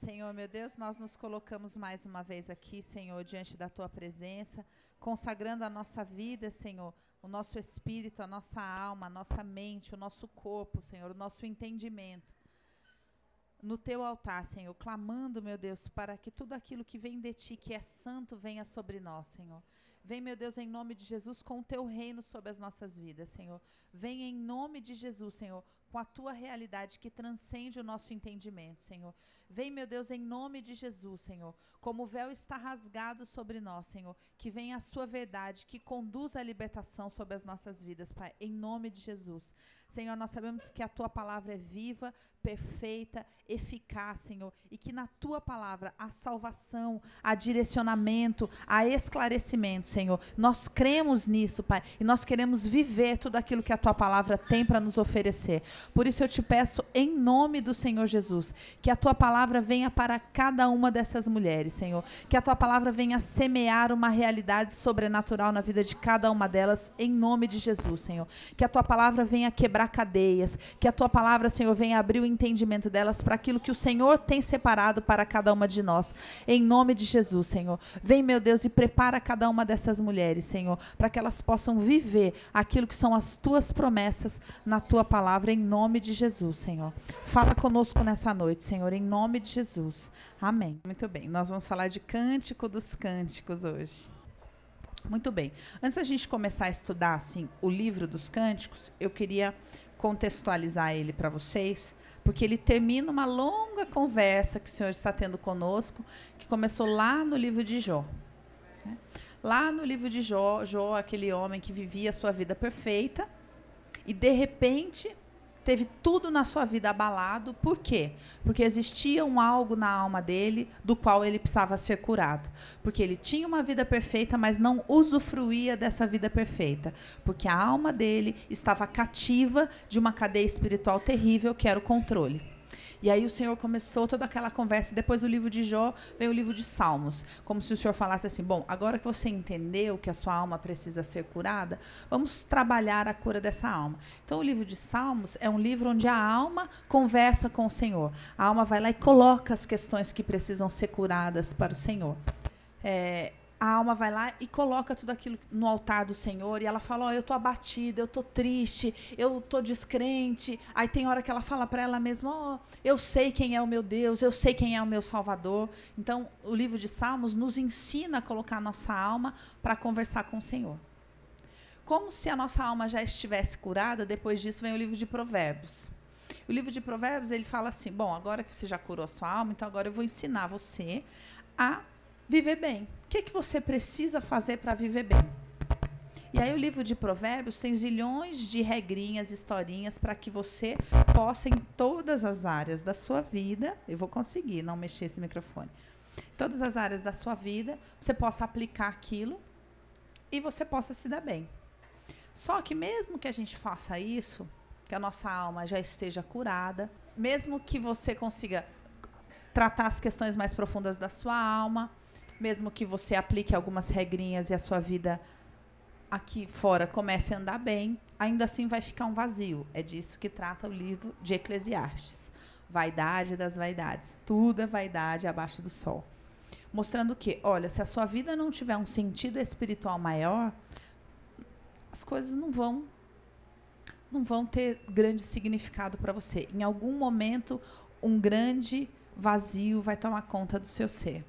Senhor, meu Deus, nós nos colocamos mais uma vez aqui, Senhor, diante da tua presença, consagrando a nossa vida, Senhor, o nosso espírito, a nossa alma, a nossa mente, o nosso corpo, Senhor, o nosso entendimento. No teu altar, Senhor, clamando, meu Deus, para que tudo aquilo que vem de ti, que é santo, venha sobre nós, Senhor. Vem, meu Deus, em nome de Jesus, com o teu reino sobre as nossas vidas, Senhor. Vem em nome de Jesus, Senhor, com a tua realidade que transcende o nosso entendimento, Senhor. Vem, meu Deus, em nome de Jesus, Senhor. Como o véu está rasgado sobre nós, Senhor, que venha a sua verdade, que conduza a libertação sobre as nossas vidas, Pai, em nome de Jesus. Senhor, nós sabemos que a tua palavra é viva, perfeita, eficaz, Senhor, e que na tua palavra há salvação, há direcionamento, há esclarecimento, Senhor. Nós cremos nisso, Pai, e nós queremos viver tudo aquilo que a tua palavra tem para nos oferecer. Por isso eu te peço, em nome do Senhor Jesus, que a tua palavra venha para cada uma dessas mulheres, Senhor, que a tua palavra venha semear uma realidade sobrenatural na vida de cada uma delas, em nome de Jesus, Senhor. Que a tua palavra venha quebrar cadeias, que a tua palavra, Senhor, venha abrir o entendimento delas para aquilo que o Senhor tem separado para cada uma de nós. Em nome de Jesus, Senhor. Vem, meu Deus, e prepara cada uma dessas mulheres, Senhor, para que elas possam viver aquilo que são as tuas promessas na tua palavra, em nome de Jesus, Senhor. Fala conosco nessa noite, Senhor, em nome de Jesus. Amém. Muito bem, nós vamos falar de Cântico dos Cânticos hoje. Muito bem. Antes da gente começar a estudar assim o livro dos cânticos, eu queria contextualizar ele para vocês, porque ele termina uma longa conversa que o Senhor está tendo conosco, que começou lá no livro de Jó. Né? Lá no livro de Jó, Jó, aquele homem que vivia a sua vida perfeita, e de repente teve tudo na sua vida abalado. Por quê? Porque existia um algo na alma dele do qual ele precisava ser curado. Porque ele tinha uma vida perfeita, mas não usufruía dessa vida perfeita. Porque a alma dele estava cativa de uma cadeia espiritual terrível que era o controle. E aí o Senhor começou toda aquela conversa. Depois do livro de Jó, vem o livro de Salmos. Como se o Senhor falasse assim: bom, agora que você entendeu que a sua alma precisa ser curada, vamos trabalhar a cura dessa alma. Então, o livro de Salmos é um livro onde a alma conversa com o Senhor. A alma vai lá e coloca as questões que precisam ser curadas para o Senhor. É, a alma vai lá e coloca tudo aquilo no altar do Senhor e ela fala: "Olha, eu tô abatida, eu tô triste, eu tô descrente". Aí tem hora que ela fala para ela mesma: "Ó, oh, eu sei quem é o meu Deus, eu sei quem é o meu Salvador". Então, o livro de Salmos nos ensina a colocar a nossa alma para conversar com o Senhor. Como se a nossa alma já estivesse curada, depois disso vem o livro de Provérbios. O livro de Provérbios, ele fala assim: "Bom, agora que você já curou a sua alma, então agora eu vou ensinar você a viver bem. O que, é que você precisa fazer para viver bem? E aí o livro de Provérbios tem zilhões de regrinhas, historinhas para que você possa em todas as áreas da sua vida, eu vou conseguir não mexer esse microfone. Todas as áreas da sua vida, você possa aplicar aquilo e você possa se dar bem. Só que mesmo que a gente faça isso, que a nossa alma já esteja curada, mesmo que você consiga tratar as questões mais profundas da sua alma, mesmo que você aplique algumas regrinhas e a sua vida aqui fora comece a andar bem, ainda assim vai ficar um vazio. É disso que trata o livro de Eclesiastes. Vaidade das vaidades. Tudo é vaidade abaixo do sol. Mostrando que, olha, se a sua vida não tiver um sentido espiritual maior, as coisas não vão não vão ter grande significado para você. Em algum momento, um grande vazio vai tomar conta do seu ser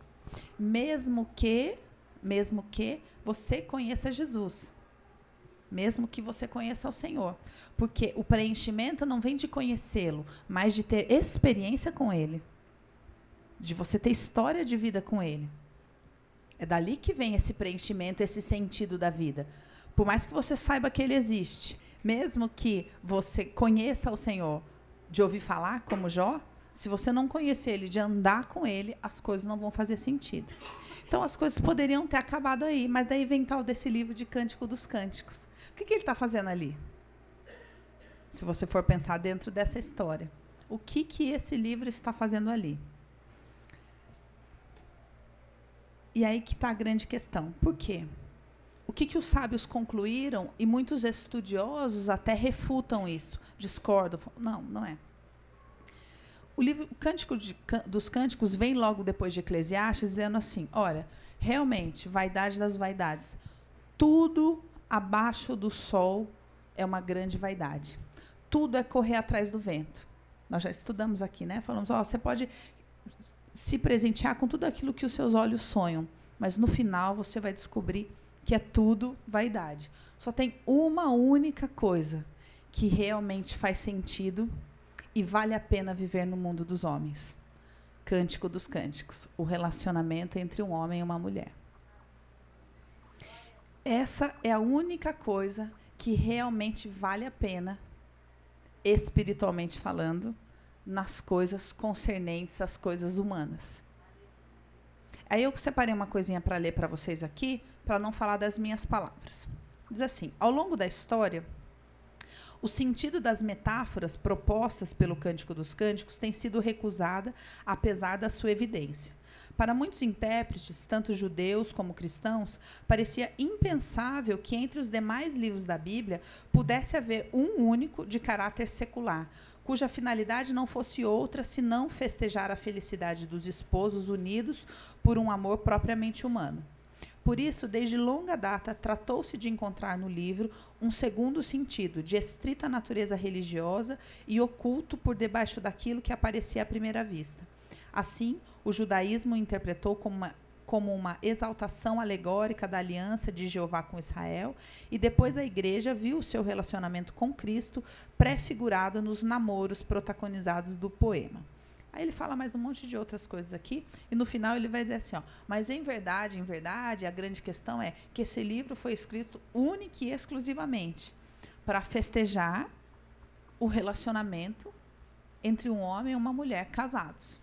mesmo que, mesmo que você conheça Jesus. Mesmo que você conheça o Senhor. Porque o preenchimento não vem de conhecê-lo, mas de ter experiência com ele. De você ter história de vida com ele. É dali que vem esse preenchimento, esse sentido da vida. Por mais que você saiba que ele existe, mesmo que você conheça o Senhor de ouvir falar, como Jó, se você não conhecer ele, de andar com ele, as coisas não vão fazer sentido. Então as coisas poderiam ter acabado aí, mas daí vem tal desse livro de Cântico dos Cânticos. O que, que ele está fazendo ali? Se você for pensar dentro dessa história, o que que esse livro está fazendo ali? E aí que está a grande questão. Por quê? O que, que os sábios concluíram, e muitos estudiosos até refutam isso, discordam. Não, não é. O livro Cântico de, dos Cânticos vem logo depois de Eclesiastes, dizendo assim: olha, realmente, vaidade das vaidades. Tudo abaixo do sol é uma grande vaidade. Tudo é correr atrás do vento. Nós já estudamos aqui, né? Falamos, ó, você pode se presentear com tudo aquilo que os seus olhos sonham, mas no final você vai descobrir que é tudo vaidade. Só tem uma única coisa que realmente faz sentido e vale a pena viver no mundo dos homens. Cântico dos Cânticos, o relacionamento entre um homem e uma mulher. Essa é a única coisa que realmente vale a pena, espiritualmente falando, nas coisas concernentes às coisas humanas. Aí eu separei uma coisinha para ler para vocês aqui, para não falar das minhas palavras. Diz assim: ao longo da história, o sentido das metáforas propostas pelo Cântico dos Cânticos tem sido recusada, apesar da sua evidência. Para muitos intérpretes, tanto judeus como cristãos, parecia impensável que entre os demais livros da Bíblia pudesse haver um único de caráter secular, cuja finalidade não fosse outra senão festejar a felicidade dos esposos unidos por um amor propriamente humano. Por isso, desde longa data, tratou-se de encontrar no livro um segundo sentido, de estrita natureza religiosa e oculto por debaixo daquilo que aparecia à primeira vista. Assim, o judaísmo interpretou como uma, como uma exaltação alegórica da aliança de Jeová com Israel, e depois a igreja viu o seu relacionamento com Cristo prefigurado nos namoros protagonizados do poema. Aí ele fala mais um monte de outras coisas aqui, e no final ele vai dizer assim: ó, mas em verdade, em verdade, a grande questão é que esse livro foi escrito único e exclusivamente para festejar o relacionamento entre um homem e uma mulher casados.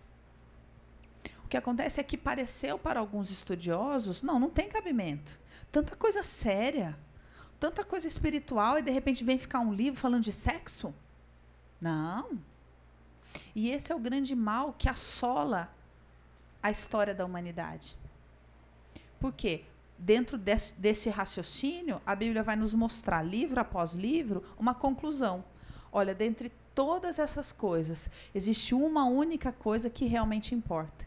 O que acontece é que pareceu para alguns estudiosos, não, não tem cabimento. Tanta coisa séria, tanta coisa espiritual, e de repente vem ficar um livro falando de sexo? Não. E esse é o grande mal que assola a história da humanidade. Por quê? Dentro desse, desse raciocínio, a Bíblia vai nos mostrar, livro após livro, uma conclusão. Olha, dentre todas essas coisas, existe uma única coisa que realmente importa.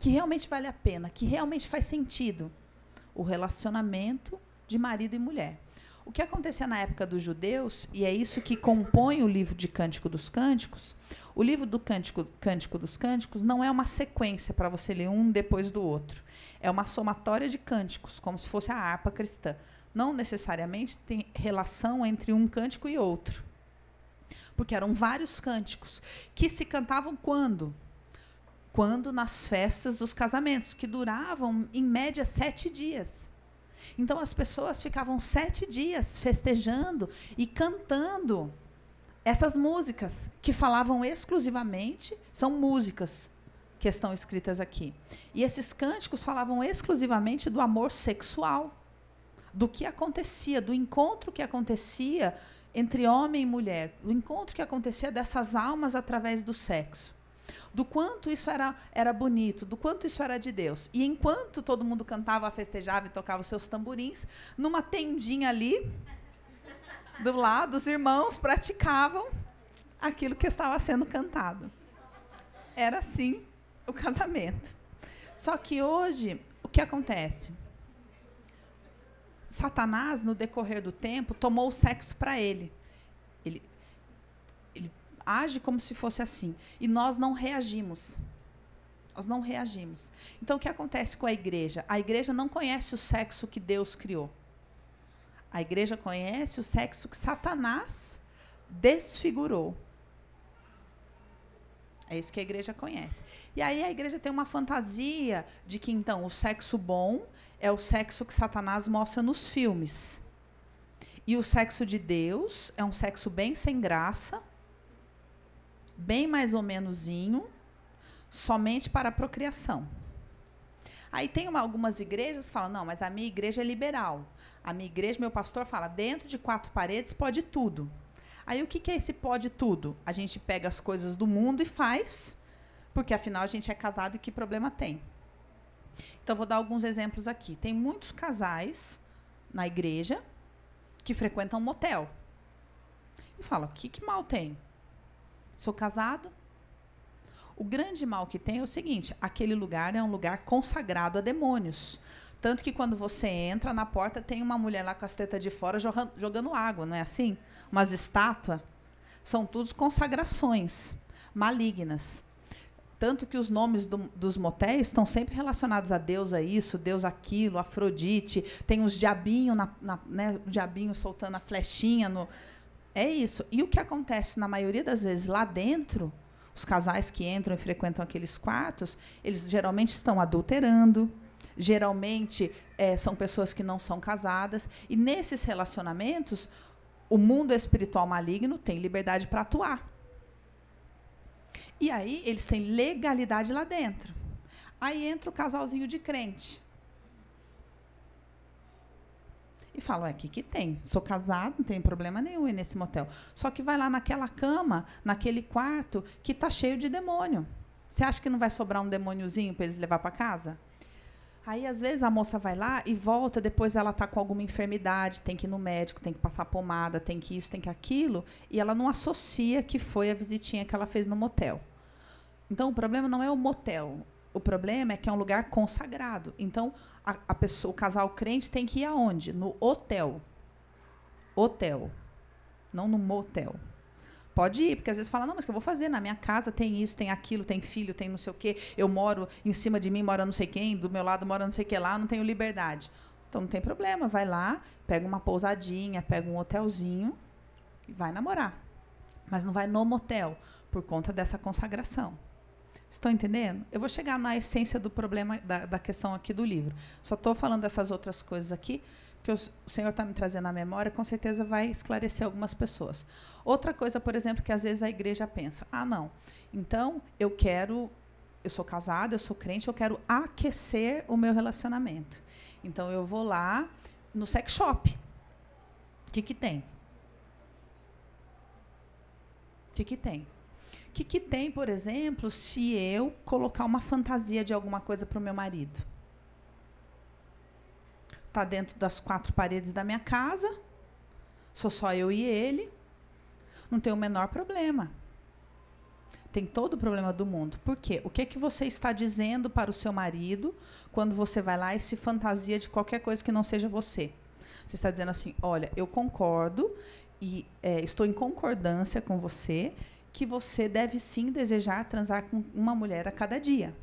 Que realmente vale a pena, que realmente faz sentido. O relacionamento de marido e mulher. O que acontecia na época dos judeus, e é isso que compõe o livro de Cântico dos Cânticos, o livro do Cântico, Cântico dos Cânticos não é uma sequência para você ler um depois do outro. É uma somatória de cânticos, como se fosse a harpa cristã. Não necessariamente tem relação entre um cântico e outro. Porque eram vários cânticos que se cantavam quando? Quando nas festas dos casamentos, que duravam em média sete dias. Então as pessoas ficavam sete dias festejando e cantando essas músicas que falavam exclusivamente, são músicas que estão escritas aqui. E esses cânticos falavam exclusivamente do amor sexual, do que acontecia, do encontro que acontecia entre homem e mulher, do encontro que acontecia dessas almas através do sexo. Do quanto isso era, era bonito, do quanto isso era de Deus. E enquanto todo mundo cantava, festejava e tocava os seus tamborins, numa tendinha ali, do lado, os irmãos praticavam aquilo que estava sendo cantado. Era assim o casamento. Só que hoje, o que acontece? Satanás, no decorrer do tempo, tomou o sexo para ele. ele. Ele age como se fosse assim. E nós não reagimos. Nós não reagimos. Então, o que acontece com a igreja? A igreja não conhece o sexo que Deus criou. A igreja conhece o sexo que Satanás desfigurou. É isso que a igreja conhece. E aí a igreja tem uma fantasia de que então o sexo bom é o sexo que Satanás mostra nos filmes. E o sexo de Deus é um sexo bem sem graça, bem mais ou menosinho, somente para a procriação. Aí tem uma, algumas igrejas que falam, não, mas a minha igreja é liberal. A minha igreja, meu pastor fala, dentro de quatro paredes pode tudo. Aí o que, que é esse pode tudo? A gente pega as coisas do mundo e faz, porque afinal a gente é casado e que problema tem? Então vou dar alguns exemplos aqui. Tem muitos casais na igreja que frequentam motel. E fala, o que, que mal tem? Sou casado, O grande mal que tem é o seguinte: aquele lugar é um lugar consagrado a demônios. Tanto que quando você entra na porta, tem uma mulher lá com as tetas de fora jogando, água, não é assim? Umas estátuas. São todos consagrações malignas. Tanto que os nomes do, dos motéis estão sempre relacionados a Deus, a isso, Deus aquilo, Afrodite. Tem os diabinhos, na, na, né, diabinho soltando a flechinha. No, é isso. E o que acontece na maioria das vezes lá dentro, os casais que entram e frequentam aqueles quartos, eles geralmente estão adulterando, geralmente é, são pessoas que não são casadas. E nesses relacionamentos, o mundo espiritual maligno tem liberdade para atuar. E aí eles têm legalidade lá dentro. Aí entra o casalzinho de crente. E fala, o que que tem? Sou casado, não tem problema nenhum ir nesse motel. Só que vai lá naquela cama, naquele quarto, que está cheio de demônio. Você acha que não vai sobrar um demôniozinho para eles levar para casa? Aí, às vezes, a moça vai lá e volta, depois ela está com alguma enfermidade, tem que ir no médico, tem que passar pomada, tem que isso, tem que aquilo, e ela não associa que foi a visitinha que ela fez no motel. Então, o problema não é o motel. O problema é que é um lugar consagrado. Então, a, a pessoa, o casal crente tem que ir aonde? No hotel. Hotel. Não no motel. Pode ir, porque às vezes fala, não, mas o que eu vou fazer? Na minha casa tem isso, tem aquilo, tem filho, tem não sei o quê. Eu moro, em cima de mim mora não sei quem, do meu lado mora não sei o que lá, não tenho liberdade. Então não tem problema, vai lá, pega uma pousadinha, pega um hotelzinho e vai namorar. Mas não vai no motel, por conta dessa consagração. Estão entendendo? Eu vou chegar na essência do problema, da, da questão aqui do livro. Só estou falando dessas outras coisas aqui, que o, Senhor está me trazendo à memória, com certeza vai esclarecer algumas pessoas. Outra coisa, por exemplo, que às vezes a igreja pensa: ah, não, então eu quero, eu sou casada, eu sou crente, eu quero aquecer o meu relacionamento. Então eu vou lá no sex shop. O que, que tem? O que, que tem? O que, que tem, por exemplo, se eu colocar uma fantasia de alguma coisa para o meu marido? Está dentro das quatro paredes da minha casa, sou só eu e ele, não tem o menor problema. Tem todo o problema do mundo. Por quê? O que, que você está dizendo para o seu marido quando você vai lá e se fantasia de qualquer coisa que não seja você? Você está dizendo assim: olha, eu concordo e é, estou em concordância com você que você deve sim desejar transar com uma mulher a cada dia.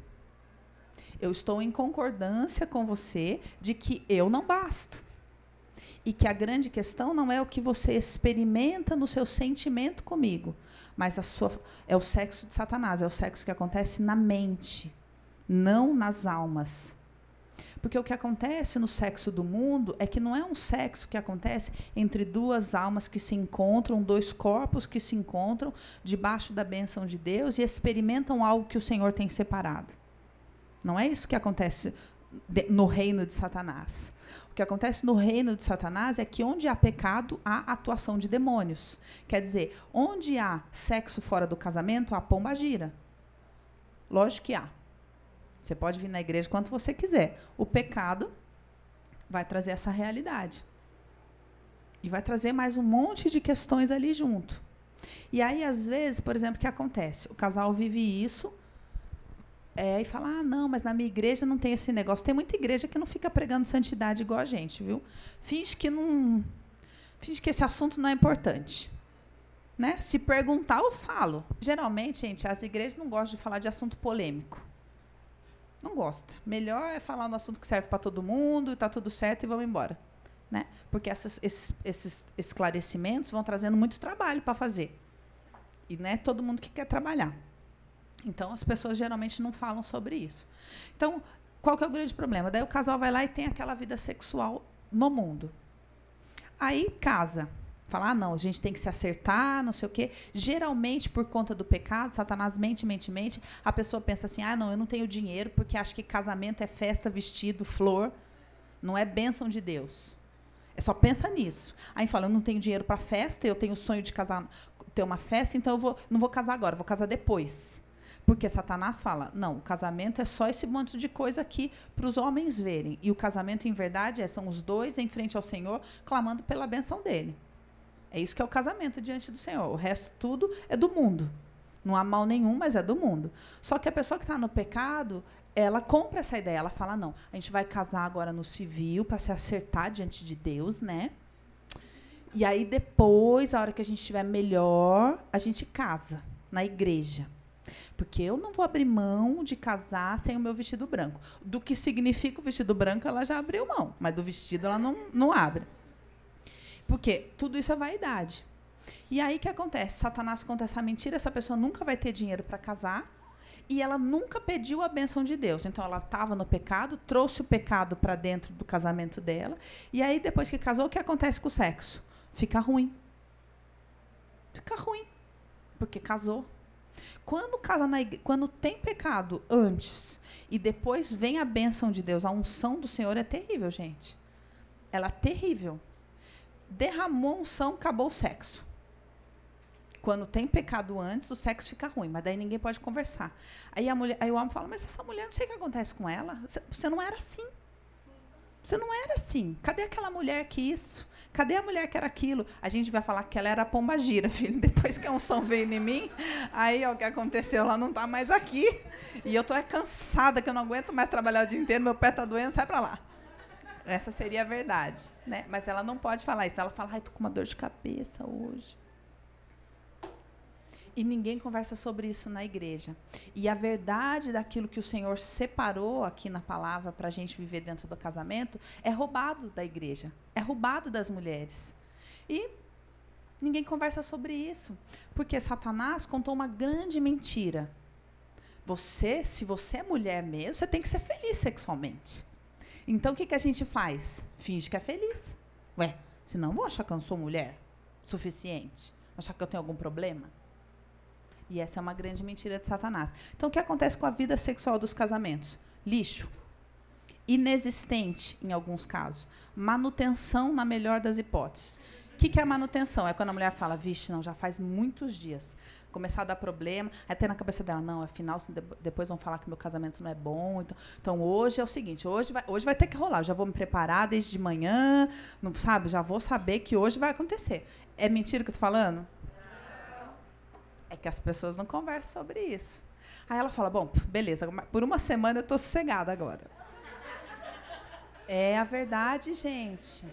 Eu estou em concordância com você de que eu não basto. E que a grande questão não é o que você experimenta no seu sentimento comigo, mas a sua, é o sexo de Satanás, é o sexo que acontece na mente, não nas almas. Porque o que acontece no sexo do mundo é que não é um sexo que acontece entre duas almas que se encontram, dois corpos que se encontram debaixo da bênção de Deus e experimentam algo que o Senhor tem separado. Não é isso que acontece no reino de Satanás. O que acontece no reino de Satanás é que onde há pecado, há atuação de demônios. Quer dizer, onde há sexo fora do casamento, há pomba gira. Lógico que há. Você pode vir na igreja quanto você quiser. O pecado vai trazer essa realidade. E vai trazer mais um monte de questões ali junto. E aí, às vezes, por exemplo, o que acontece? O casal vive isso é, e fala: ah, não, mas na minha igreja não tem esse negócio. Tem muita igreja que não fica pregando santidade igual a gente, viu? Finge que não. Finge que esse assunto não é importante. Né? Se perguntar, eu falo. Geralmente, gente, as igrejas não gostam de falar de assunto polêmico. Não gosta. Melhor é falar no assunto que serve para todo mundo, está tudo certo e vamos embora. Né? Porque essas, esses, esses esclarecimentos vão trazendo muito trabalho para fazer. E não é todo mundo que quer trabalhar. Então, as pessoas geralmente não falam sobre isso. Então, qual que é o grande problema? Daí o casal vai lá e tem aquela vida sexual no mundo. Aí casa. Falar, ah, não, a gente tem que se acertar, não sei o quê. Geralmente, por conta do pecado, Satanás mente, mente, mente, a pessoa pensa assim: ah, não, eu não tenho dinheiro porque acho que casamento é festa, vestido, flor. Não é bênção de Deus. É só pensa nisso. Aí fala: eu não tenho dinheiro para festa, eu tenho o sonho de casar, ter uma festa, então eu vou, não vou casar agora, vou casar depois. Porque Satanás fala: não, o casamento é só esse monte de coisa aqui para os homens verem. E o casamento, em verdade, é, são os dois em frente ao Senhor, clamando pela benção dele. É isso que é o casamento diante do Senhor. O resto tudo é do mundo. Não há mal nenhum, mas é do mundo. Só que a pessoa que está no pecado, ela compra essa ideia. Ela fala: não, a gente vai casar agora no civil para se acertar diante de Deus, né? E aí depois, a hora que a gente estiver melhor, a gente casa na igreja. Porque eu não vou abrir mão de casar sem o meu vestido branco. Do que significa o vestido branco, ela já abriu mão, mas do vestido ela não, não abre. Porque tudo isso é vaidade. E aí o que acontece? Satanás conta essa mentira, essa pessoa nunca vai ter dinheiro para casar e ela nunca pediu a bênção de Deus. Então ela estava no pecado, trouxe o pecado para dentro do casamento dela, e aí depois que casou, o que acontece com o sexo? Fica ruim. Fica ruim. Porque casou. Quando casa na quando tem pecado antes e depois vem a bênção de Deus, a unção do Senhor é terrível, gente. Ela é terrível. Derramou unção, acabou o sexo. Quando tem pecado antes, o sexo fica ruim, mas daí ninguém pode conversar. Aí, a mulher, aí o homem fala, mas essa mulher, não sei o que acontece com ela. Você não era assim. Você não era assim. Cadê aquela mulher que isso? Cadê a mulher que era aquilo? A gente vai falar que ela era pomba gira, filho. Depois que a unção veio em mim, aí ó, o que aconteceu, ela não está mais aqui. E eu estou é cansada, que eu não aguento mais trabalhar o dia inteiro, meu pé está doendo, sai para lá. Essa seria a verdade. Né? Mas ela não pode falar isso. Ela fala, ai, estou com uma dor de cabeça hoje. E ninguém conversa sobre isso na igreja. E a verdade daquilo que o Senhor separou aqui na palavra para a gente viver dentro do casamento é roubado da igreja, é roubado das mulheres. E ninguém conversa sobre isso, porque Satanás contou uma grande mentira. Você, se você é mulher mesmo, você tem que ser feliz sexualmente. Então o que, que a gente faz? Finge que é feliz. Ué, senão vou achar que eu não sou mulher suficiente. Achar que eu tenho algum problema. E essa é uma grande mentira de Satanás. Então, o que acontece com a vida sexual dos casamentos? Lixo. Inexistente, em alguns casos. Manutenção, na melhor das hipóteses. O que, que é manutenção? É quando a mulher fala, vixe, não, já faz muitos dias. Começar a dar problema, até na cabeça dela, não, afinal, depois vão falar que meu casamento não é bom. Então, então hoje é o seguinte, hoje vai, hoje vai ter que rolar. Eu já vou me preparar desde de manhã, não sabe? Já vou saber que hoje vai acontecer. É mentira que eu tô falando? É que as pessoas não conversam sobre isso. Aí ela fala: Bom, beleza, por uma semana eu estou sossegada agora. É a verdade, gente.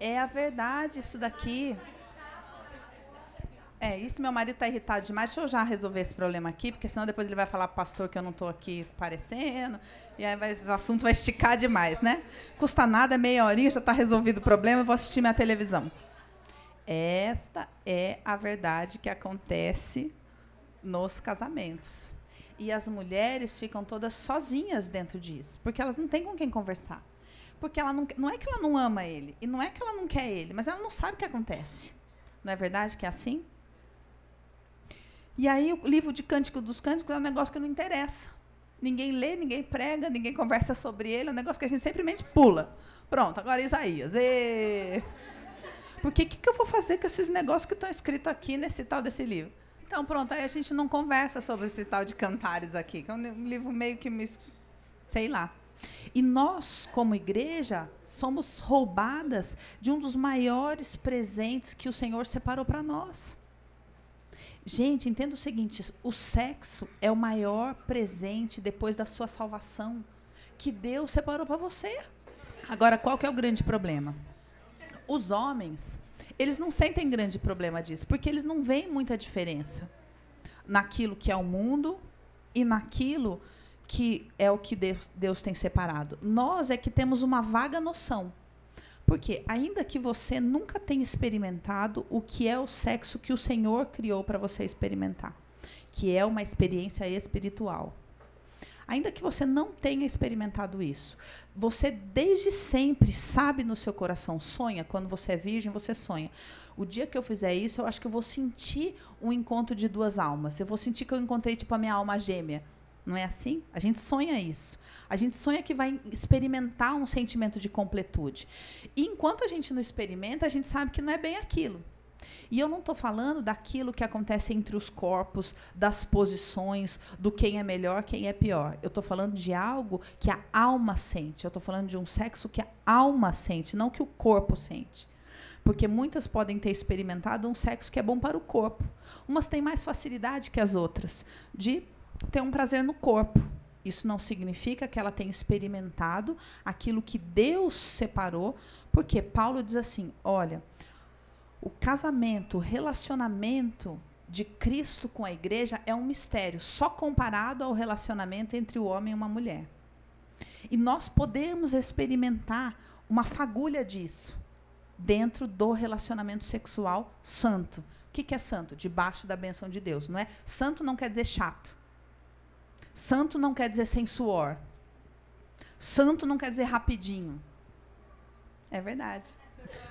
É a verdade isso daqui. É, isso meu marido está irritado demais. Deixa eu já resolver esse problema aqui, porque senão depois ele vai falar pro pastor que eu não estou aqui parecendo. E aí vai, o assunto vai esticar demais, né? Custa nada, meia horinha, já está resolvido o problema, eu vou assistir minha televisão. Esta é a verdade que acontece nos casamentos. E as mulheres ficam todas sozinhas dentro disso, porque elas não têm com quem conversar. Porque ela não, não é que ela não ama ele, e não é que ela não quer ele, mas ela não sabe o que acontece. Não é verdade que é assim? E aí o livro de Cântico dos Cânticos é um negócio que não interessa. Ninguém lê, ninguém prega, ninguém conversa sobre ele, é um negócio que a gente simplesmente pula. Pronto, agora Isaías. E... Porque o que, que eu vou fazer com esses negócios que estão escritos aqui nesse tal desse livro? Então, pronto, aí a gente não conversa sobre esse tal de cantares aqui, que é um livro meio que me. sei lá. E nós, como igreja, somos roubadas de um dos maiores presentes que o Senhor separou para nós. Gente, entenda o seguinte: o sexo é o maior presente depois da sua salvação que Deus separou para você. Agora, qual que é o grande problema? Os homens, eles não sentem grande problema disso, porque eles não veem muita diferença naquilo que é o mundo e naquilo que é o que Deus, Deus tem separado. Nós é que temos uma vaga noção. Porque, ainda que você nunca tenha experimentado o que é o sexo que o Senhor criou para você experimentar, que é uma experiência espiritual. Ainda que você não tenha experimentado isso, você desde sempre sabe no seu coração, sonha, quando você é virgem, você sonha. O dia que eu fizer isso, eu acho que eu vou sentir um encontro de duas almas. Eu vou sentir que eu encontrei tipo a minha alma gêmea. Não é assim? A gente sonha isso. A gente sonha que vai experimentar um sentimento de completude. E enquanto a gente não experimenta, a gente sabe que não é bem aquilo. E eu não estou falando daquilo que acontece entre os corpos, das posições, do quem é melhor, quem é pior. Eu estou falando de algo que a alma sente. Eu estou falando de um sexo que a alma sente, não que o corpo sente. Porque muitas podem ter experimentado um sexo que é bom para o corpo. Umas têm mais facilidade que as outras de ter um prazer no corpo. Isso não significa que ela tenha experimentado aquilo que Deus separou, porque Paulo diz assim: olha, o casamento, o relacionamento de Cristo com a igreja é um mistério, só comparado ao relacionamento entre o homem e uma mulher. E nós podemos experimentar uma fagulha disso dentro do relacionamento sexual santo. O que, que é santo? Debaixo da benção de Deus, não é? Santo não quer dizer chato. Santo não quer dizer sem suor. Santo não quer dizer rapidinho. É verdade.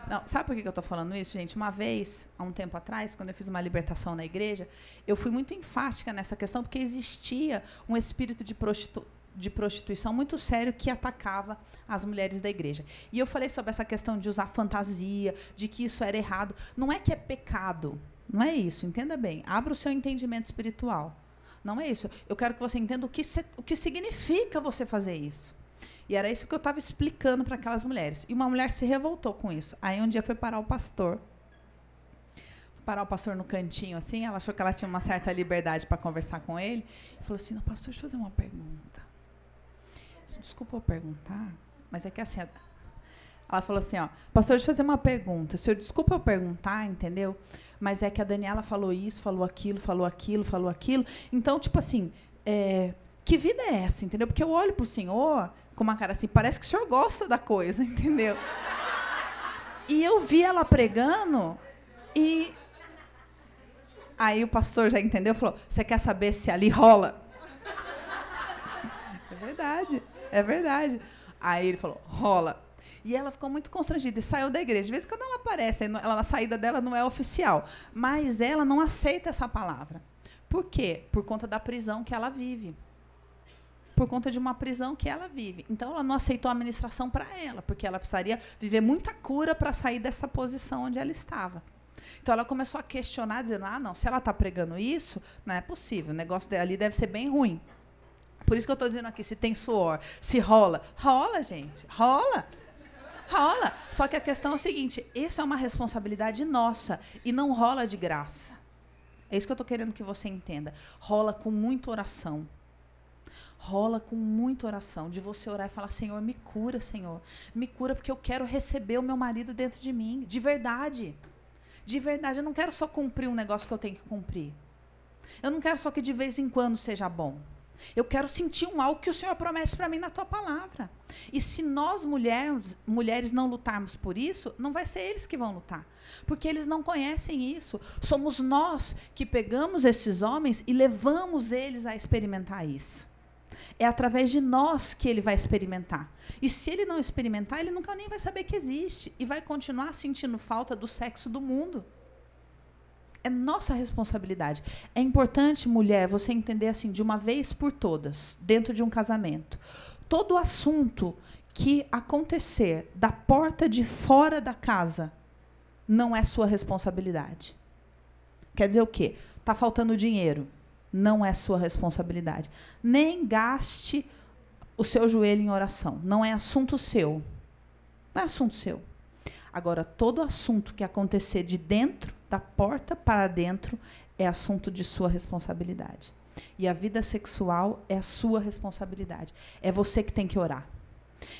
Não, sabe por que eu estou falando isso, gente? Uma vez, há um tempo atrás, quando eu fiz uma libertação na igreja, eu fui muito enfática nessa questão, porque existia um espírito de, prostitu de prostituição muito sério que atacava as mulheres da igreja. E eu falei sobre essa questão de usar fantasia, de que isso era errado. Não é que é pecado, não é isso, entenda bem. Abra o seu entendimento espiritual. Não é isso. Eu quero que você entenda o que, se, o que significa você fazer isso. E era isso que eu estava explicando para aquelas mulheres. E uma mulher se revoltou com isso. Aí um dia foi parar o pastor. Parar o pastor no cantinho, assim. Ela achou que ela tinha uma certa liberdade para conversar com ele. E falou assim: Não, pastor, deixa eu fazer uma pergunta. Desculpa eu perguntar, mas é que assim. Ela falou assim: Ó, pastor, deixa eu fazer uma pergunta. Senhor, desculpa eu perguntar, entendeu? mas é que a Daniela falou isso, falou aquilo, falou aquilo, falou aquilo. Então, tipo assim, é, que vida é essa, entendeu? Porque eu olho pro senhor com uma cara assim, parece que o senhor gosta da coisa, entendeu? E eu vi ela pregando e aí o pastor já entendeu, falou: "Você quer saber se ali rola?" É verdade, é verdade. Aí ele falou: "Rola." E ela ficou muito constrangida e saiu da igreja. De vez em quando ela aparece, ela, a saída dela não é oficial. Mas ela não aceita essa palavra. Por quê? Por conta da prisão que ela vive. Por conta de uma prisão que ela vive. Então ela não aceitou a administração para ela, porque ela precisaria viver muita cura para sair dessa posição onde ela estava. Então ela começou a questionar, dizendo: ah, não, se ela está pregando isso, não é possível, o negócio ali deve ser bem ruim. Por isso que eu estou dizendo aqui, se tem suor, se rola. Rola, gente, rola. Rola. Só que a questão é o seguinte: isso é uma responsabilidade nossa e não rola de graça. É isso que eu estou querendo que você entenda. Rola com muita oração. Rola com muita oração, de você orar e falar: Senhor, me cura, Senhor. Me cura porque eu quero receber o meu marido dentro de mim. De verdade. De verdade. Eu não quero só cumprir um negócio que eu tenho que cumprir. Eu não quero só que de vez em quando seja bom. Eu quero sentir um algo que o Senhor promete para mim na tua palavra. E se nós mulheres, mulheres não lutarmos por isso, não vai ser eles que vão lutar, porque eles não conhecem isso. Somos nós que pegamos esses homens e levamos eles a experimentar isso. É através de nós que ele vai experimentar. E se ele não experimentar, ele nunca nem vai saber que existe e vai continuar sentindo falta do sexo do mundo. É nossa responsabilidade. É importante, mulher, você entender assim, de uma vez por todas, dentro de um casamento. Todo assunto que acontecer da porta de fora da casa não é sua responsabilidade. Quer dizer o quê? Está faltando dinheiro. Não é sua responsabilidade. Nem gaste o seu joelho em oração. Não é assunto seu. Não é assunto seu. Agora, todo assunto que acontecer de dentro da porta para dentro é assunto de sua responsabilidade. E a vida sexual é a sua responsabilidade. É você que tem que orar.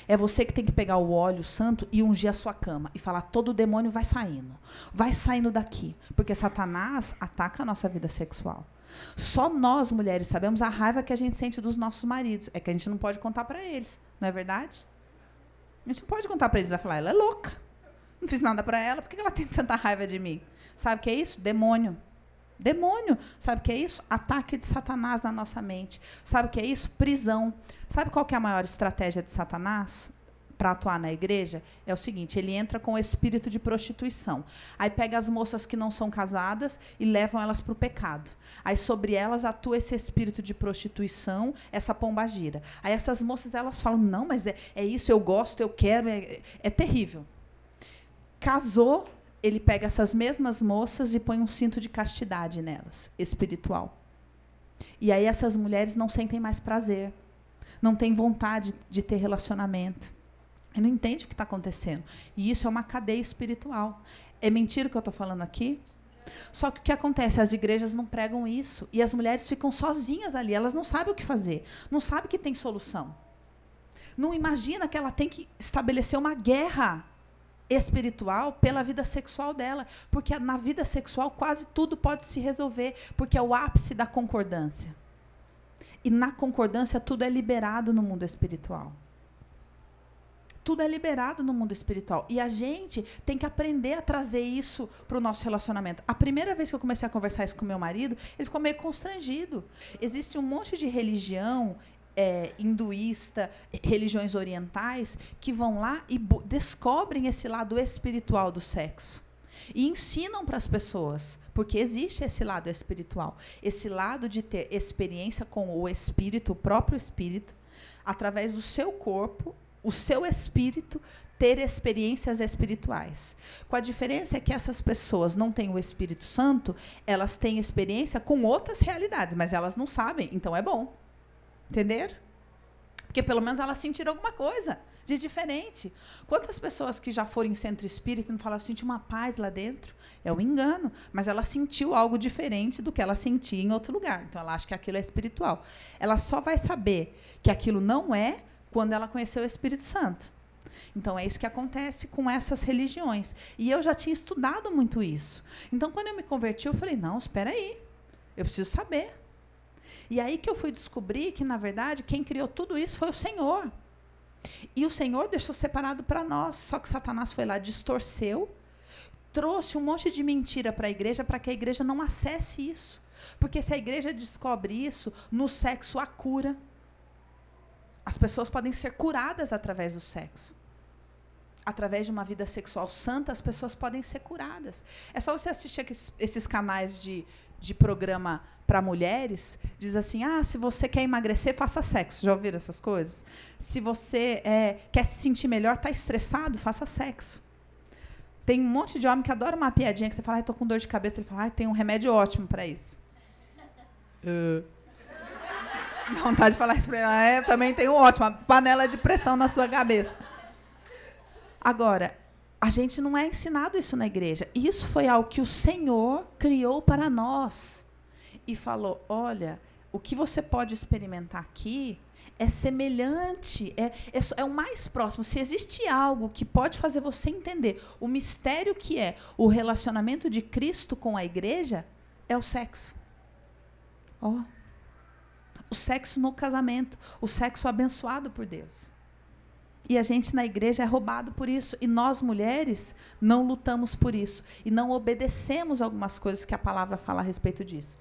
É você que tem que pegar o óleo santo e ungir a sua cama e falar: todo demônio vai saindo. Vai saindo daqui. Porque Satanás ataca a nossa vida sexual. Só nós, mulheres, sabemos a raiva que a gente sente dos nossos maridos. É que a gente não pode contar para eles. Não é verdade? A gente não pode contar para eles. Vai falar: ela é louca. Não fiz nada para ela. Por que ela tem tanta raiva de mim? Sabe o que é isso? Demônio. Demônio. Sabe o que é isso? Ataque de Satanás na nossa mente. Sabe o que é isso? Prisão. Sabe qual é a maior estratégia de Satanás? para atuar na igreja é o seguinte: ele entra com o espírito de prostituição. Aí pega as moças que não são casadas e levam elas para o pecado. Aí sobre elas atua esse espírito de prostituição, essa pomba gira. Aí essas moças elas falam: não, mas é, é isso, eu gosto, eu quero. É, é terrível. Casou, ele pega essas mesmas moças e põe um cinto de castidade nelas, espiritual. E aí essas mulheres não sentem mais prazer, não têm vontade de ter relacionamento. E não entende o que está acontecendo. E isso é uma cadeia espiritual. É mentira o que eu estou falando aqui? Só que o que acontece? As igrejas não pregam isso. E as mulheres ficam sozinhas ali. Elas não sabem o que fazer. Não sabem que tem solução. Não imagina que ela tem que estabelecer uma guerra espiritual pela vida sexual dela. Porque na vida sexual quase tudo pode se resolver. Porque é o ápice da concordância. E na concordância tudo é liberado no mundo espiritual. Tudo é liberado no mundo espiritual. E a gente tem que aprender a trazer isso para o nosso relacionamento. A primeira vez que eu comecei a conversar isso com meu marido, ele ficou meio constrangido. Existe um monte de religião é, hinduísta, religiões orientais, que vão lá e descobrem esse lado espiritual do sexo. E ensinam para as pessoas, porque existe esse lado espiritual, esse lado de ter experiência com o espírito, o próprio espírito, através do seu corpo o seu espírito ter experiências espirituais. Com a diferença é que essas pessoas não têm o Espírito Santo, elas têm experiência com outras realidades, mas elas não sabem, então é bom. Entender? Porque pelo menos elas sentiram alguma coisa de diferente. Quantas pessoas que já foram em centro espírita não falaram, senti uma paz lá dentro? É um engano, mas ela sentiu algo diferente do que ela sentia em outro lugar. Então ela acha que aquilo é espiritual. Ela só vai saber que aquilo não é quando ela conheceu o Espírito Santo. Então é isso que acontece com essas religiões. E eu já tinha estudado muito isso. Então quando eu me converti, eu falei: "Não, espera aí. Eu preciso saber". E aí que eu fui descobrir que na verdade quem criou tudo isso foi o Senhor. E o Senhor deixou separado para nós, só que Satanás foi lá distorceu, trouxe um monte de mentira para a igreja para que a igreja não acesse isso. Porque se a igreja descobre isso, no sexo há cura. As pessoas podem ser curadas através do sexo. Através de uma vida sexual santa, as pessoas podem ser curadas. É só você assistir esses canais de, de programa para mulheres, diz assim: ah, se você quer emagrecer, faça sexo. Já ouviram essas coisas? Se você é, quer se sentir melhor, está estressado, faça sexo. Tem um monte de homem que adora uma piadinha que você fala, estou com dor de cabeça. Ele fala, tem um remédio ótimo para isso. Uh. Dá vontade de falar isso para ele. Ah, é, também tem ótimo, uma panela de pressão na sua cabeça. Agora, a gente não é ensinado isso na igreja. Isso foi algo que o Senhor criou para nós. E falou: olha, o que você pode experimentar aqui é semelhante, é, é, é, o mais próximo. Se existe algo que pode fazer você entender o mistério que é o relacionamento de Cristo com a igreja, é o sexo. Oh o sexo no casamento, o sexo abençoado por Deus. E a gente na igreja é roubado por isso. E nós, mulheres, não lutamos por isso. E não obedecemos algumas coisas que a palavra fala a respeito disso.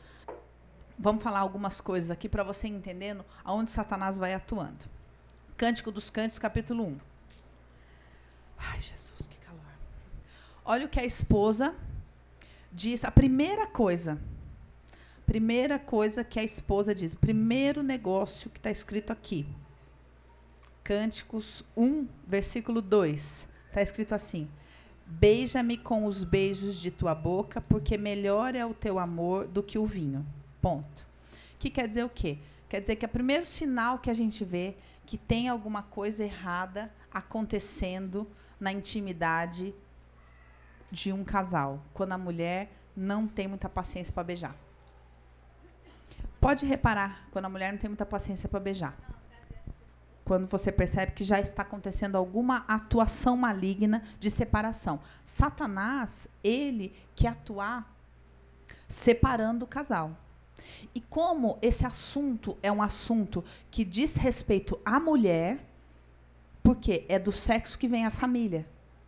Vamos falar algumas coisas aqui para você entendendo aonde Satanás vai atuando. Cântico dos Cânticos, capítulo 1. Ai, Jesus, que calor. Olha o que a esposa diz. A primeira coisa Primeira coisa que a esposa diz, o primeiro negócio que está escrito aqui. Cânticos 1, versículo 2. Está escrito assim: Beija-me com os beijos de tua boca, porque melhor é o teu amor do que o vinho. Ponto. Que quer dizer o quê? Quer dizer que é o primeiro sinal que a gente vê que tem alguma coisa errada acontecendo na intimidade de um casal, quando a mulher não tem muita paciência para beijar. Pode reparar quando a mulher não tem muita paciência para beijar. Quando você percebe que já está acontecendo alguma atuação maligna de separação. Satanás, ele quer atuar separando o casal. E como esse assunto é um assunto que diz respeito à mulher, porque é do sexo que vem a família,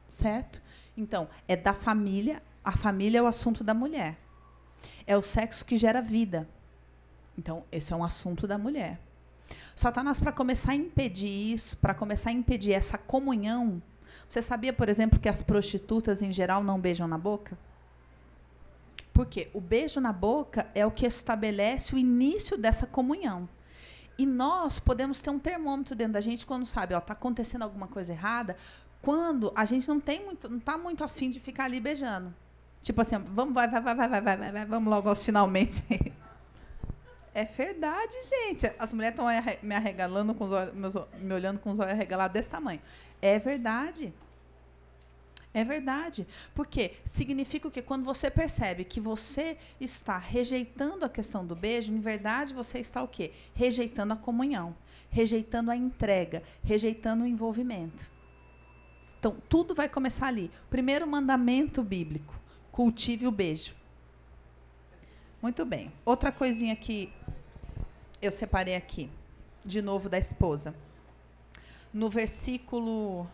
certo? Então, é da família, a família é o assunto da mulher. É o sexo que gera vida. Então, esse é um assunto da mulher. Satanás, para começar a impedir isso, para começar a impedir essa comunhão, você sabia, por exemplo, que as prostitutas em geral não beijam na boca? Porque o beijo na boca é o que estabelece o início dessa comunhão. E nós podemos ter um termômetro dentro da gente quando sabe, ó, tá acontecendo alguma coisa errada, quando a gente não tem muito, não tá muito afim de ficar ali beijando. Tipo assim, vamos vai vai vai vai vai vai, vai vamos logo aos finalmente. É verdade, gente. As mulheres estão me arregalando com os olhos, me olhando com os olhos arregalados desse tamanho. É verdade. É verdade. Porque significa o quê? Quando você percebe que você está rejeitando a questão do beijo, em verdade você está o quê? Rejeitando a comunhão, rejeitando a entrega, rejeitando o envolvimento. Então, tudo vai começar ali. Primeiro mandamento bíblico: cultive o beijo. Muito bem. Outra coisinha que eu separei aqui, de novo da esposa. No versículo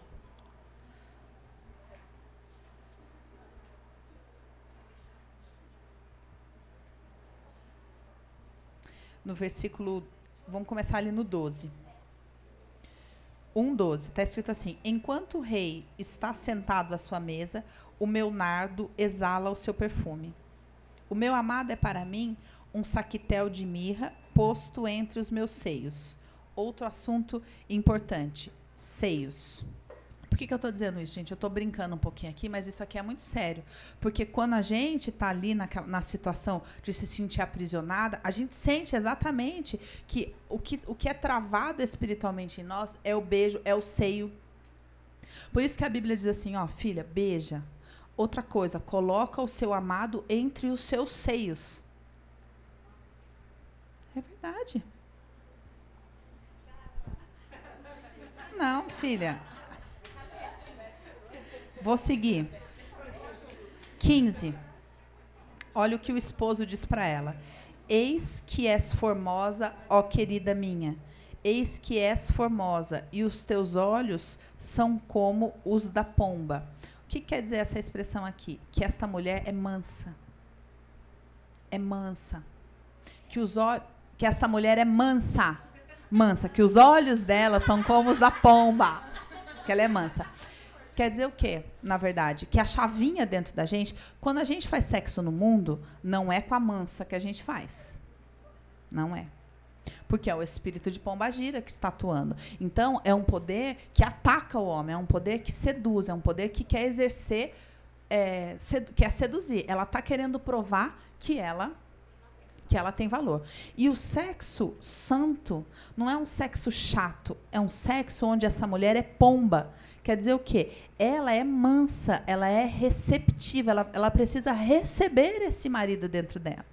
no versículo, vamos começar ali no 12. 1:12, está escrito assim: Enquanto o rei está sentado à sua mesa, o meu nardo exala o seu perfume. O meu amado é para mim um saquitel de mirra posto entre os meus seios. Outro assunto importante: seios. Por que, que eu estou dizendo isso, gente? Eu estou brincando um pouquinho aqui, mas isso aqui é muito sério. Porque quando a gente está ali naquela, na situação de se sentir aprisionada, a gente sente exatamente que o, que o que é travado espiritualmente em nós é o beijo, é o seio. Por isso que a Bíblia diz assim, ó, filha, beija, Outra coisa, coloca o seu amado entre os seus seios. É verdade. Não, filha. Vou seguir. 15. Olha o que o esposo diz para ela. Eis que és formosa, ó querida minha. Eis que és formosa, e os teus olhos são como os da pomba que quer dizer essa expressão aqui? Que esta mulher é mansa. É mansa. Que os que esta mulher é mansa. Mansa, que os olhos dela são como os da pomba. Que ela é mansa. Quer dizer o quê, na verdade? Que a chavinha dentro da gente, quando a gente faz sexo no mundo, não é com a mansa que a gente faz. Não é porque é o espírito de pombagira que está atuando. Então, é um poder que ataca o homem, é um poder que seduz, é um poder que quer exercer, é, sed, quer seduzir. Ela está querendo provar que ela que ela tem valor. E o sexo santo não é um sexo chato, é um sexo onde essa mulher é pomba. Quer dizer o quê? Ela é mansa, ela é receptiva, ela, ela precisa receber esse marido dentro dela.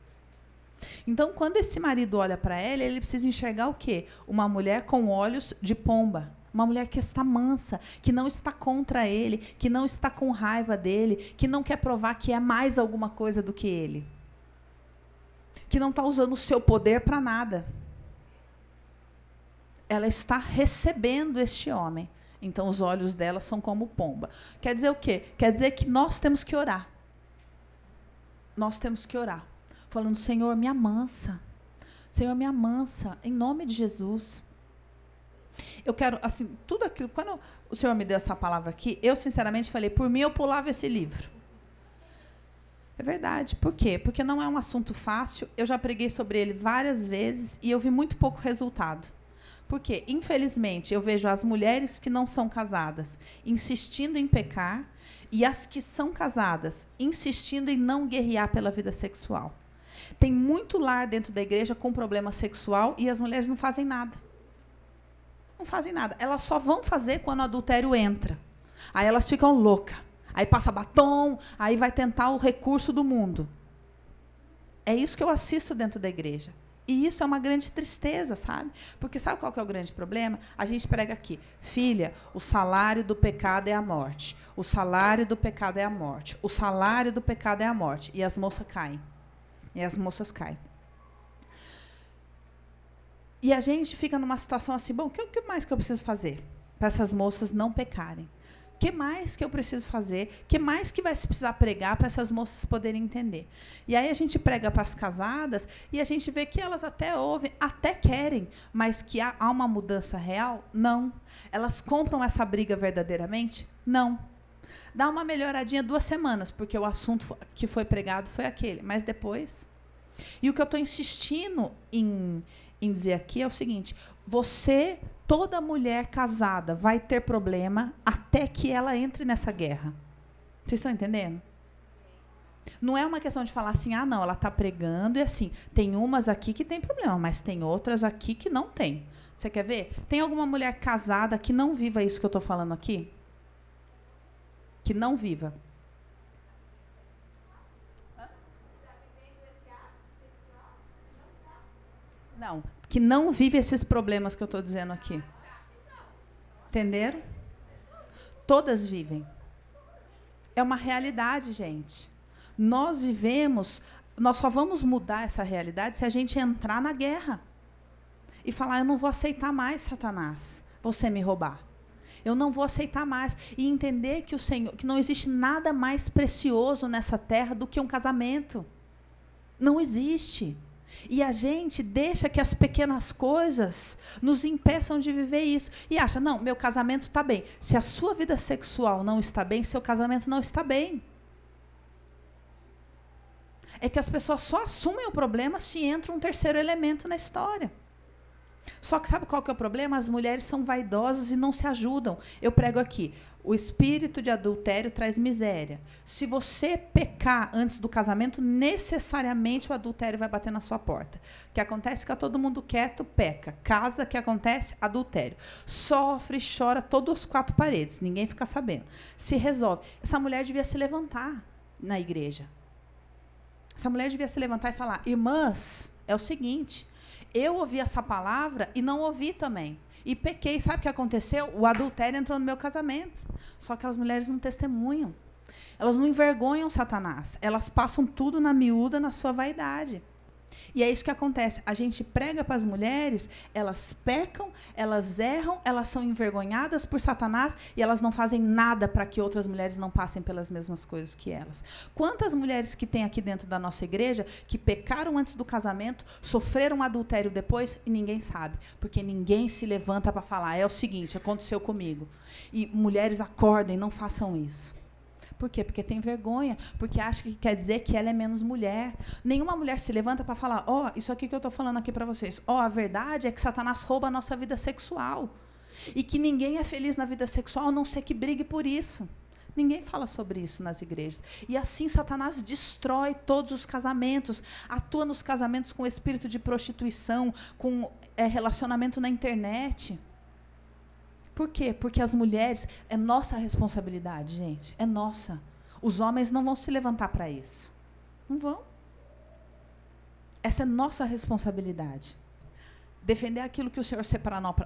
Então, quando esse marido olha para ela, ele precisa enxergar o quê? Uma mulher com olhos de pomba. Uma mulher que está mansa, que não está contra ele, que não está com raiva dele, que não quer provar que é mais alguma coisa do que ele. Que não está usando o seu poder para nada. Ela está recebendo este homem. Então os olhos dela são como pomba. Quer dizer o quê? Quer dizer que nós temos que orar. Nós temos que orar falando: Senhor, me amansa. Senhor, me amansa, em nome de Jesus. Eu quero, assim, tudo aquilo. Quando o Senhor me deu essa palavra aqui, eu sinceramente falei: por mim eu pulava esse livro. É verdade. Por quê? Porque não é um assunto fácil. Eu já preguei sobre ele várias vezes e eu vi muito pouco resultado. Porque, infelizmente, eu vejo as mulheres que não são casadas insistindo em pecar e as que são casadas insistindo em não guerrear pela vida sexual. Tem muito lar dentro da igreja com problema sexual e as mulheres não fazem nada. Não fazem nada. Elas só vão fazer quando o adultério entra. Aí elas ficam loucas. Aí passa batom, aí vai tentar o recurso do mundo. É isso que eu assisto dentro da igreja. E isso é uma grande tristeza, sabe? Porque sabe qual é o grande problema? A gente prega aqui, filha, o salário do pecado é a morte. O salário do pecado é a morte. O salário do pecado é a morte. E as moças caem. E as moças caem. E a gente fica numa situação assim, bom, o que, que mais que eu preciso fazer para essas moças não pecarem? O que mais que eu preciso fazer? O que mais que vai se precisar pregar para essas moças poderem entender? E aí a gente prega para as casadas e a gente vê que elas até ouvem, até querem, mas que há, há uma mudança real? Não. Elas compram essa briga verdadeiramente? Não dá uma melhoradinha duas semanas, porque o assunto que foi pregado foi aquele. Mas depois. E o que eu estou insistindo em, em dizer aqui é o seguinte: você, toda mulher casada, vai ter problema até que ela entre nessa guerra. Vocês estão entendendo? Não é uma questão de falar assim, ah, não, ela está pregando e assim, tem umas aqui que tem problema, mas tem outras aqui que não tem. Você quer ver? Tem alguma mulher casada que não viva isso que eu estou falando aqui? Que não viva. Não, que não vive esses problemas que eu estou dizendo aqui. Entenderam? Todas vivem. É uma realidade, gente. Nós vivemos, nós só vamos mudar essa realidade se a gente entrar na guerra e falar: eu não vou aceitar mais, Satanás, você me roubar. Eu não vou aceitar mais e entender que o Senhor, que não existe nada mais precioso nessa terra do que um casamento. Não existe. E a gente deixa que as pequenas coisas nos impeçam de viver isso. E acha, não, meu casamento está bem. Se a sua vida sexual não está bem, seu casamento não está bem. É que as pessoas só assumem o problema se entra um terceiro elemento na história. Só que sabe qual que é o problema? As mulheres são vaidosas e não se ajudam. Eu prego aqui. O espírito de adultério traz miséria. Se você pecar antes do casamento, necessariamente o adultério vai bater na sua porta. O que acontece? Fica todo mundo quieto, peca. Casa, que acontece? Adultério. Sofre, chora todos os quatro paredes. Ninguém fica sabendo. Se resolve. Essa mulher devia se levantar na igreja. Essa mulher devia se levantar e falar: Irmãs, é o seguinte eu ouvi essa palavra e não ouvi também. E pequei. Sabe o que aconteceu? O adultério entrou no meu casamento. Só que as mulheres não testemunham. Elas não envergonham Satanás. Elas passam tudo na miúda, na sua vaidade. E é isso que acontece. A gente prega para as mulheres, elas pecam, elas erram, elas são envergonhadas por Satanás e elas não fazem nada para que outras mulheres não passem pelas mesmas coisas que elas. Quantas mulheres que tem aqui dentro da nossa igreja que pecaram antes do casamento, sofreram adultério depois e ninguém sabe, porque ninguém se levanta para falar. É o seguinte, aconteceu comigo. E mulheres acordem, não façam isso. Por quê? Porque tem vergonha, porque acha que quer dizer que ela é menos mulher. Nenhuma mulher se levanta para falar: Ó, oh, isso aqui que eu estou falando aqui para vocês. Ó, oh, a verdade é que Satanás rouba a nossa vida sexual. E que ninguém é feliz na vida sexual a não ser que brigue por isso. Ninguém fala sobre isso nas igrejas. E assim Satanás destrói todos os casamentos, atua nos casamentos com espírito de prostituição, com é, relacionamento na internet. Por quê? Porque as mulheres, é nossa responsabilidade, gente. É nossa. Os homens não vão se levantar para isso. Não vão. Essa é nossa responsabilidade. Defender aquilo que o Senhor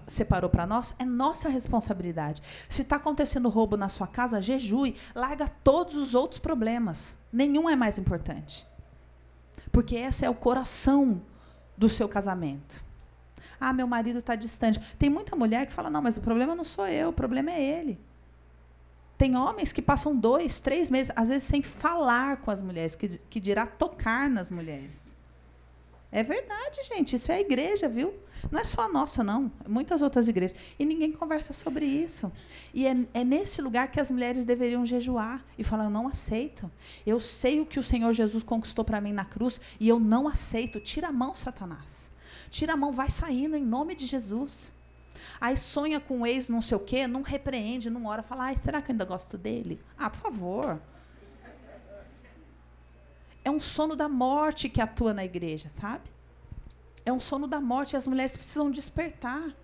separou para nós é nossa responsabilidade. Se está acontecendo roubo na sua casa, jejue, larga todos os outros problemas. Nenhum é mais importante. Porque esse é o coração do seu casamento. Ah, meu marido está distante. Tem muita mulher que fala: não, mas o problema não sou eu, o problema é ele. Tem homens que passam dois, três meses, às vezes sem falar com as mulheres, que, que dirá tocar nas mulheres. É verdade, gente. Isso é a igreja, viu? Não é só a nossa, não. Muitas outras igrejas. E ninguém conversa sobre isso. E é, é nesse lugar que as mulheres deveriam jejuar e falar: eu não aceito. Eu sei o que o Senhor Jesus conquistou para mim na cruz e eu não aceito. Tira a mão, Satanás. Tira a mão, vai saindo em nome de Jesus. Aí sonha com o ex, não sei o quê, não repreende, não ora, fala, ai, será que eu ainda gosto dele? Ah, por favor. É um sono da morte que atua na igreja, sabe? É um sono da morte e as mulheres precisam despertar.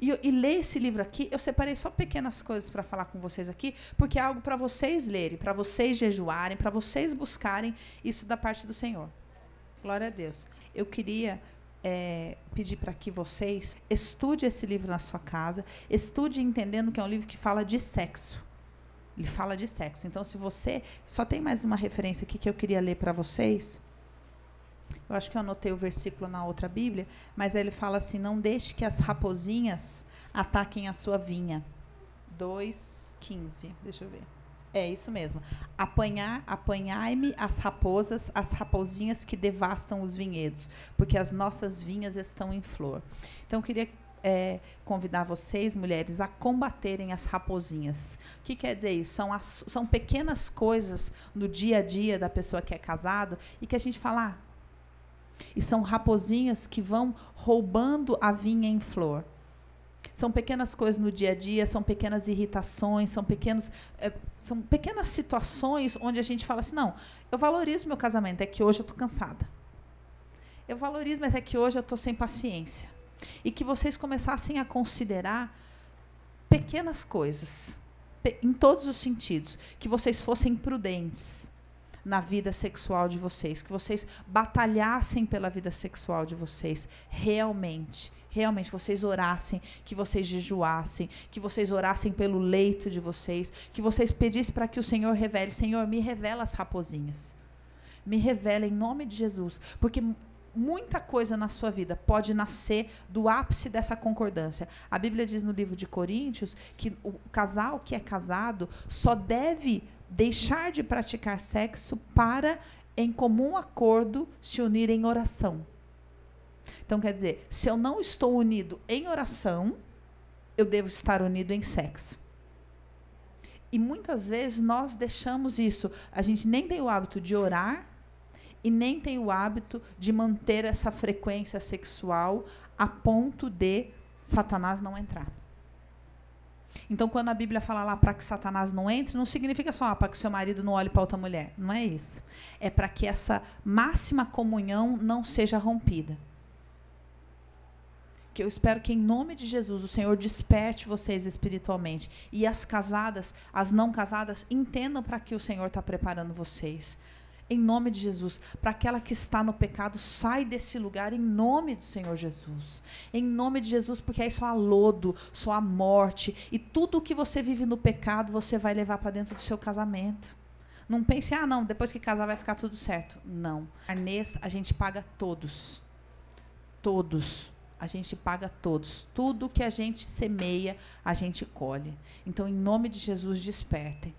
E, e ler esse livro aqui, eu separei só pequenas coisas para falar com vocês aqui, porque é algo para vocês lerem, para vocês jejuarem, para vocês buscarem isso da parte do Senhor. Glória a Deus. Eu queria é, pedir para que vocês estude esse livro na sua casa, estude entendendo que é um livro que fala de sexo. Ele fala de sexo. Então, se você só tem mais uma referência aqui que eu queria ler para vocês. Eu acho que eu anotei o versículo na outra Bíblia, mas ele fala assim: "Não deixe que as raposinhas ataquem a sua vinha". 2:15. Deixa eu ver. É isso mesmo. Apanhar, apanhai-me as raposas, as raposinhas que devastam os vinhedos, porque as nossas vinhas estão em flor. Então, eu queria é, convidar vocês, mulheres, a combaterem as raposinhas. O que quer dizer isso? São, as, são pequenas coisas no dia a dia da pessoa que é casado e que a gente fala. Ah, e são raposinhas que vão roubando a vinha em flor. São pequenas coisas no dia a dia, são pequenas irritações, são pequenos, é, são pequenas situações onde a gente fala assim, não, eu valorizo meu casamento, é que hoje eu estou cansada. Eu valorizo, mas é que hoje eu estou sem paciência. E que vocês começassem a considerar pequenas coisas, em todos os sentidos, que vocês fossem prudentes na vida sexual de vocês, que vocês batalhassem pela vida sexual de vocês, realmente, realmente vocês orassem, que vocês jejuassem, que vocês orassem pelo leito de vocês, que vocês pedissem para que o Senhor revele, Senhor, me revela as raposinhas. Me revela em nome de Jesus, porque muita coisa na sua vida pode nascer do ápice dessa concordância. A Bíblia diz no livro de Coríntios que o casal que é casado só deve deixar de praticar sexo para, em comum acordo, se unir em oração. Então, quer dizer, se eu não estou unido em oração, eu devo estar unido em sexo. E muitas vezes nós deixamos isso. A gente nem tem o hábito de orar e nem tem o hábito de manter essa frequência sexual a ponto de Satanás não entrar. Então, quando a Bíblia fala lá para que Satanás não entre, não significa só ah, para que seu marido não olhe para outra mulher. Não é isso. É para que essa máxima comunhão não seja rompida. Que eu espero que, em nome de Jesus, o Senhor desperte vocês espiritualmente. E as casadas, as não casadas, entendam para que o Senhor está preparando vocês em nome de Jesus. Para aquela que está no pecado, sai desse lugar em nome do Senhor Jesus. Em nome de Jesus, porque aí só há lodo, só há morte. E tudo o que você vive no pecado, você vai levar para dentro do seu casamento. Não pense, ah, não, depois que casar vai ficar tudo certo. Não. Arnês, a gente paga todos. Todos. A gente paga todos. Tudo que a gente semeia, a gente colhe. Então, em nome de Jesus, despertem.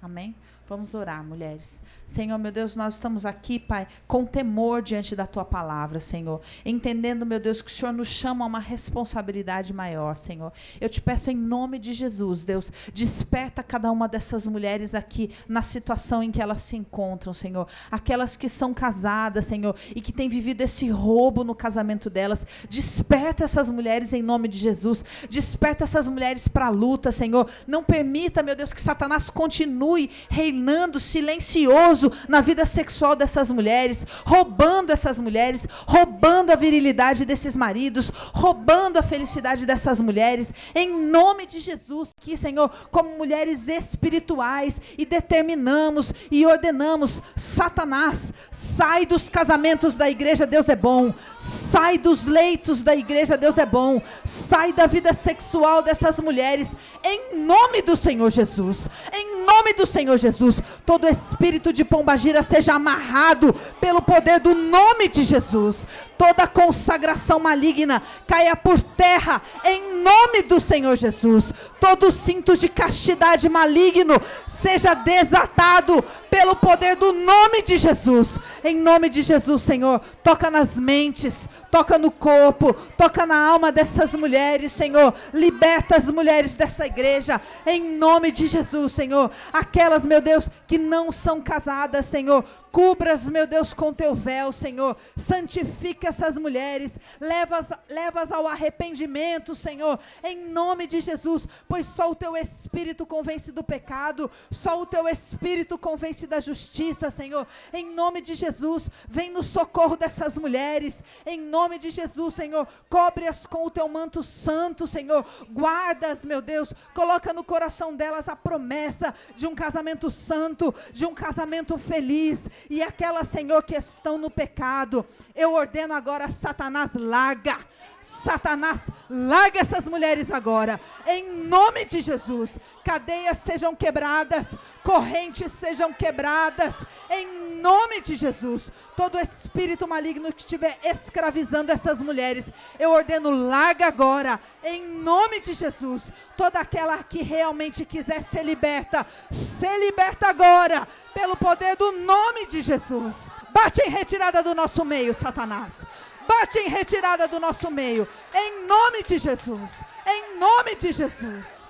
Amém? Vamos orar, mulheres. Senhor, meu Deus, nós estamos aqui, Pai, com temor diante da tua palavra, Senhor. Entendendo, meu Deus, que o Senhor nos chama a uma responsabilidade maior, Senhor. Eu te peço em nome de Jesus, Deus, desperta cada uma dessas mulheres aqui na situação em que elas se encontram, Senhor. Aquelas que são casadas, Senhor, e que têm vivido esse roubo no casamento delas. Desperta essas mulheres em nome de Jesus. Desperta essas mulheres para a luta, Senhor. Não permita, meu Deus, que Satanás continue reinando reinando silencioso na vida sexual dessas mulheres, roubando essas mulheres, roubando a virilidade desses maridos, roubando a felicidade dessas mulheres, em nome de Jesus, que, Senhor, como mulheres espirituais, e determinamos e ordenamos: Satanás, sai dos casamentos da igreja, Deus é bom, sai dos leitos da igreja, Deus é bom, sai da vida sexual dessas mulheres, em nome do Senhor Jesus, em nome do Senhor Jesus. Jesus. Todo espírito de pombagira seja amarrado pelo poder do nome de Jesus. Toda consagração maligna caia por terra em nome do Senhor Jesus. Todo cinto de castidade maligno seja desatado pelo poder do nome de Jesus. Em nome de Jesus, Senhor, toca nas mentes, toca no corpo, toca na alma dessas mulheres, Senhor. Liberta as mulheres dessa igreja, em nome de Jesus, Senhor. Aquelas, meu Deus, que não são casadas, Senhor, Cubras, meu Deus, com teu véu, Senhor. Santifica essas mulheres. Leva-as leva ao arrependimento, Senhor. Em nome de Jesus. Pois só o teu Espírito convence do pecado. Só o teu Espírito convence da justiça, Senhor. Em nome de Jesus. Vem no socorro dessas mulheres. Em nome de Jesus, Senhor. Cobre-as com o teu manto santo, Senhor. Guardas, meu Deus. Coloca no coração delas a promessa de um casamento santo. De um casamento feliz e aquelas, Senhor, que estão no pecado, eu ordeno agora, Satanás, larga. Satanás, larga essas mulheres agora, em nome de Jesus. Cadeias sejam quebradas, correntes sejam quebradas, em nome de Jesus. Todo espírito maligno que estiver escravizando essas mulheres, eu ordeno, larga agora, em nome de Jesus. Toda aquela que realmente quiser ser liberta, ser liberta agora, pelo poder do nome de Jesus. Bate em retirada do nosso meio, Satanás. Bate em retirada do nosso meio. Em nome de Jesus. Em nome de Jesus.